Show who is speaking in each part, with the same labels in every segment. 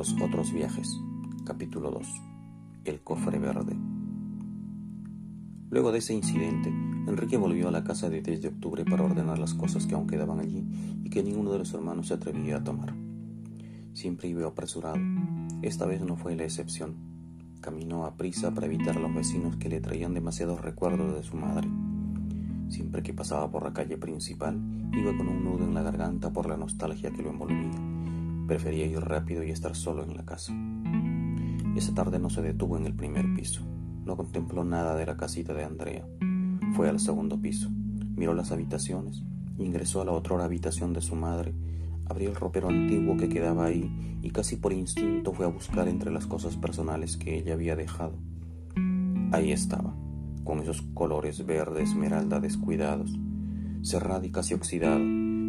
Speaker 1: Los otros viajes. Capítulo 2. El cofre verde. Luego de ese incidente, Enrique volvió a la casa de 10 de octubre para ordenar las cosas que aún quedaban allí y que ninguno de los hermanos se atrevía a tomar. Siempre iba apresurado. Esta vez no fue la excepción. Caminó a prisa para evitar a los vecinos que le traían demasiados recuerdos de su madre. Siempre que pasaba por la calle principal, iba con un nudo en la garganta por la nostalgia que lo envolvía. Prefería ir rápido y estar solo en la casa. Esa tarde no se detuvo en el primer piso. No contempló nada de la casita de Andrea. Fue al segundo piso. Miró las habitaciones. Ingresó a la otra habitación de su madre. Abrió el ropero antiguo que quedaba ahí y casi por instinto fue a buscar entre las cosas personales que ella había dejado. Ahí estaba con esos colores verde esmeralda descuidados, cerrada y casi oxidada,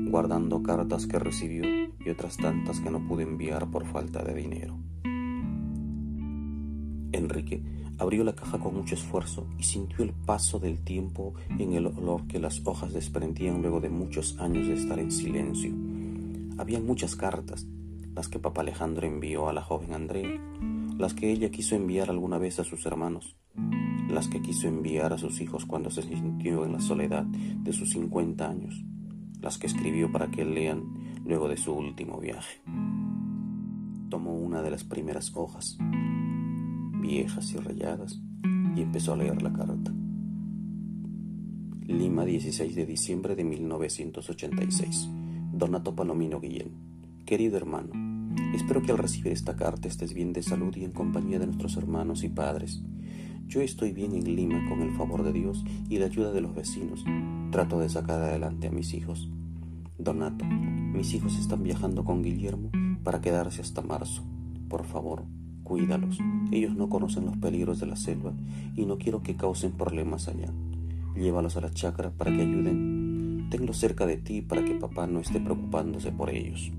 Speaker 1: guardando cartas que recibió y otras tantas que no pude enviar por falta de dinero. Enrique abrió la caja con mucho esfuerzo y sintió el paso del tiempo en el olor que las hojas desprendían luego de muchos años de estar en silencio. Habían muchas cartas, las que papá Alejandro envió a la joven Andrea, las que ella quiso enviar alguna vez a sus hermanos, las que quiso enviar a sus hijos cuando se sintió en la soledad de sus 50 años, las que escribió para que lean luego de su último viaje. Tomó una de las primeras hojas, viejas y rayadas, y empezó a leer la carta. Lima, 16 de diciembre de 1986. Donato Palomino Guillén. Querido hermano, espero que al recibir esta carta estés bien de salud y en compañía de nuestros hermanos y padres. Yo estoy bien en Lima con el favor de Dios y la ayuda de los vecinos. Trato de sacar adelante a mis hijos. Donato, mis hijos están viajando con Guillermo para quedarse hasta marzo. Por favor, cuídalos. Ellos no conocen los peligros de la selva y no quiero que causen problemas allá. Llévalos a la chacra para que ayuden. Tenlos cerca de ti para que papá no esté preocupándose por ellos.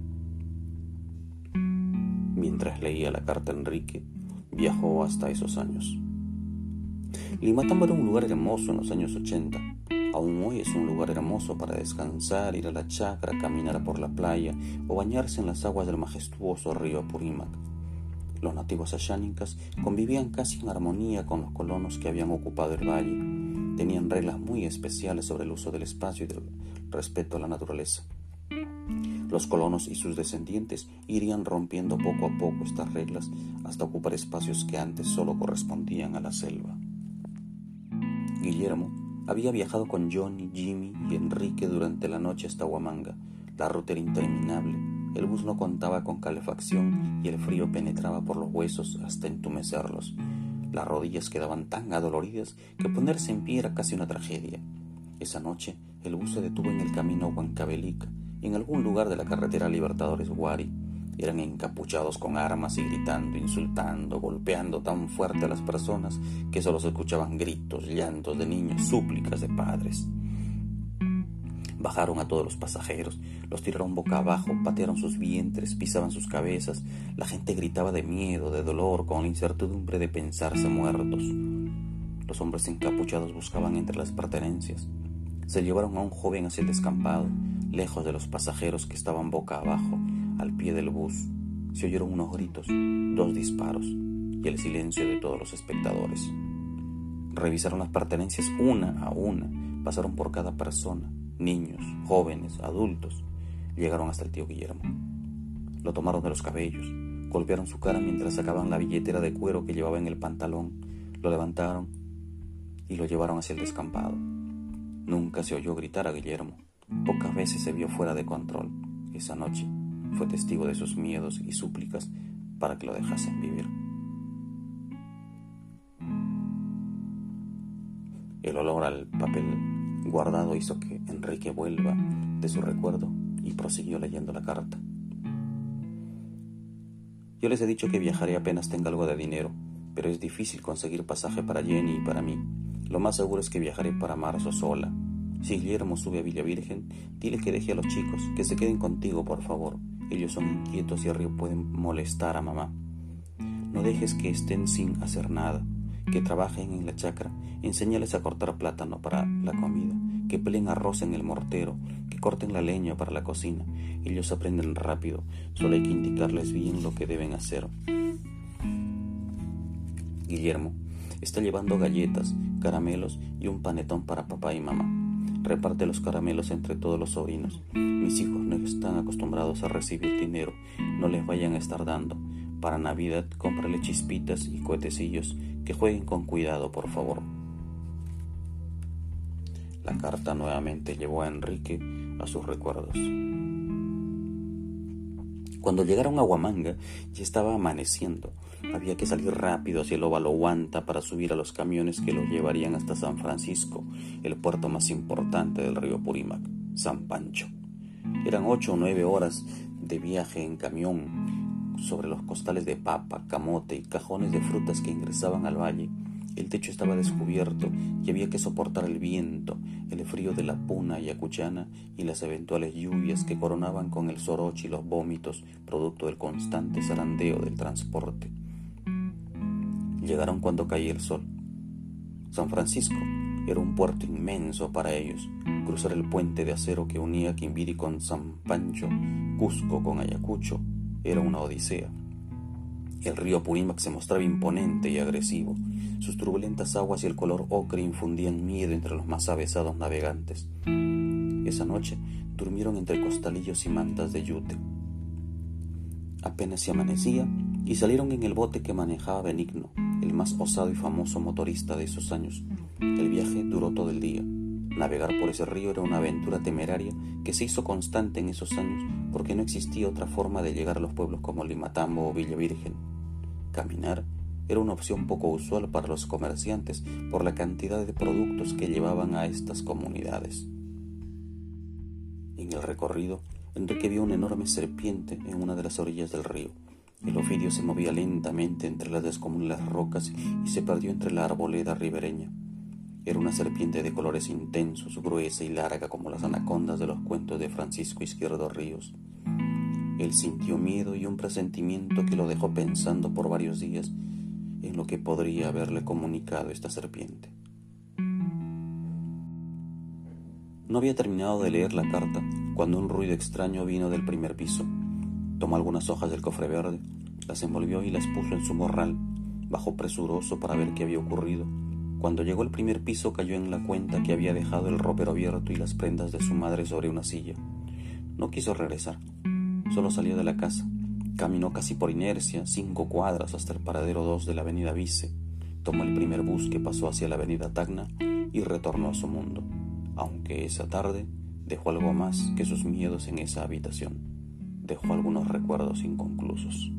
Speaker 1: Mientras leía la carta Enrique, viajó hasta esos años. Limatambo era un lugar hermoso en los años 80. Aún hoy es un lugar hermoso para descansar, ir a la chacra, caminar por la playa o bañarse en las aguas del majestuoso río Apurímac. Los nativos ayánicas convivían casi en armonía con los colonos que habían ocupado el valle. Tenían reglas muy especiales sobre el uso del espacio y del respeto a la naturaleza. Los colonos y sus descendientes irían rompiendo poco a poco estas reglas hasta ocupar espacios que antes solo correspondían a la selva. Guillermo había viajado con Johnny, Jimmy y Enrique durante la noche hasta Huamanga. La ruta era interminable. El bus no contaba con calefacción y el frío penetraba por los huesos hasta entumecerlos. Las rodillas quedaban tan adoloridas que ponerse en pie era casi una tragedia. Esa noche el bus se detuvo en el camino a en algún lugar de la carretera Libertadores Guari eran encapuchados con armas y gritando, insultando, golpeando tan fuerte a las personas que solo se escuchaban gritos, llantos de niños, súplicas de padres. Bajaron a todos los pasajeros, los tiraron boca abajo, patearon sus vientres, pisaban sus cabezas. La gente gritaba de miedo, de dolor, con la incertidumbre de pensarse muertos. Los hombres encapuchados buscaban entre las pertenencias. Se llevaron a un joven hacia el descampado, lejos de los pasajeros que estaban boca abajo, al pie del bus se oyeron unos gritos, dos disparos y el silencio de todos los espectadores. Revisaron las pertenencias una a una, pasaron por cada persona, niños, jóvenes, adultos, llegaron hasta el tío Guillermo. Lo tomaron de los cabellos, golpearon su cara mientras sacaban la billetera de cuero que llevaba en el pantalón, lo levantaron y lo llevaron hacia el descampado. Nunca se oyó gritar a Guillermo, pocas veces se vio fuera de control. Esa noche fue testigo de sus miedos y súplicas para que lo dejasen vivir. El olor al papel guardado hizo que Enrique vuelva de su recuerdo y prosiguió leyendo la carta. Yo les he dicho que viajaré apenas tenga algo de dinero, pero es difícil conseguir pasaje para Jenny y para mí. Lo más seguro es que viajaré para marzo sola. Si Guillermo sube a Villa Virgen, dile que deje a los chicos, que se queden contigo, por favor. Ellos son inquietos y arriba pueden molestar a mamá. No dejes que estén sin hacer nada, que trabajen en la chacra, enséñales a cortar plátano para la comida, que peleen arroz en el mortero, que corten la leña para la cocina. Ellos aprenden rápido, solo hay que indicarles bien lo que deben hacer. Guillermo está llevando galletas, caramelos y un panetón para papá y mamá. Reparte los caramelos entre todos los sobrinos. Mis hijos no están acostumbrados a recibir dinero, no les vayan a estar dando. Para Navidad cómprale chispitas y cohetecillos, que jueguen con cuidado, por favor. La carta nuevamente llevó a Enrique a sus recuerdos. Cuando llegaron a Huamanga ya estaba amaneciendo. Había que salir rápido hacia el óvalo Huanta para subir a los camiones que los llevarían hasta San Francisco, el puerto más importante del río Purímac, San Pancho. Eran ocho o nueve horas de viaje en camión sobre los costales de papa, camote y cajones de frutas que ingresaban al valle el techo estaba descubierto y había que soportar el viento, el frío de la puna y acuchana y las eventuales lluvias que coronaban con el soroche y los vómitos, producto del constante zarandeo del transporte. Llegaron cuando caía el sol. San Francisco era un puerto inmenso para ellos. Cruzar el puente de acero que unía Quimbiri con San Pancho, Cusco con Ayacucho, era una odisea. El río Purímac se mostraba imponente y agresivo. Sus turbulentas aguas y el color ocre infundían miedo entre los más avesados navegantes. Esa noche durmieron entre costalillos y mantas de yute. Apenas se amanecía y salieron en el bote que manejaba Benigno, el más osado y famoso motorista de esos años. El viaje duró todo el día. Navegar por ese río era una aventura temeraria que se hizo constante en esos años porque no existía otra forma de llegar a los pueblos como Limatambo o Villa Virgen. Caminar era una opción poco usual para los comerciantes por la cantidad de productos que llevaban a estas comunidades. En el recorrido, Enrique vio una enorme serpiente en una de las orillas del río. El ofidio se movía lentamente entre las descomunales rocas y se perdió entre la arboleda ribereña. Era una serpiente de colores intensos, gruesa y larga como las anacondas de los cuentos de Francisco Izquierdo Ríos. Él sintió miedo y un presentimiento que lo dejó pensando por varios días en lo que podría haberle comunicado esta serpiente. No había terminado de leer la carta cuando un ruido extraño vino del primer piso. Tomó algunas hojas del cofre verde, las envolvió y las puso en su morral. Bajó presuroso para ver qué había ocurrido. Cuando llegó al primer piso cayó en la cuenta que había dejado el ropero abierto y las prendas de su madre sobre una silla. No quiso regresar. Solo salió de la casa. Caminó casi por inercia cinco cuadras hasta el paradero 2 de la avenida Vice. Tomó el primer bus que pasó hacia la avenida Tacna y retornó a su mundo, aunque esa tarde dejó algo más que sus miedos en esa habitación dejó algunos recuerdos inconclusos.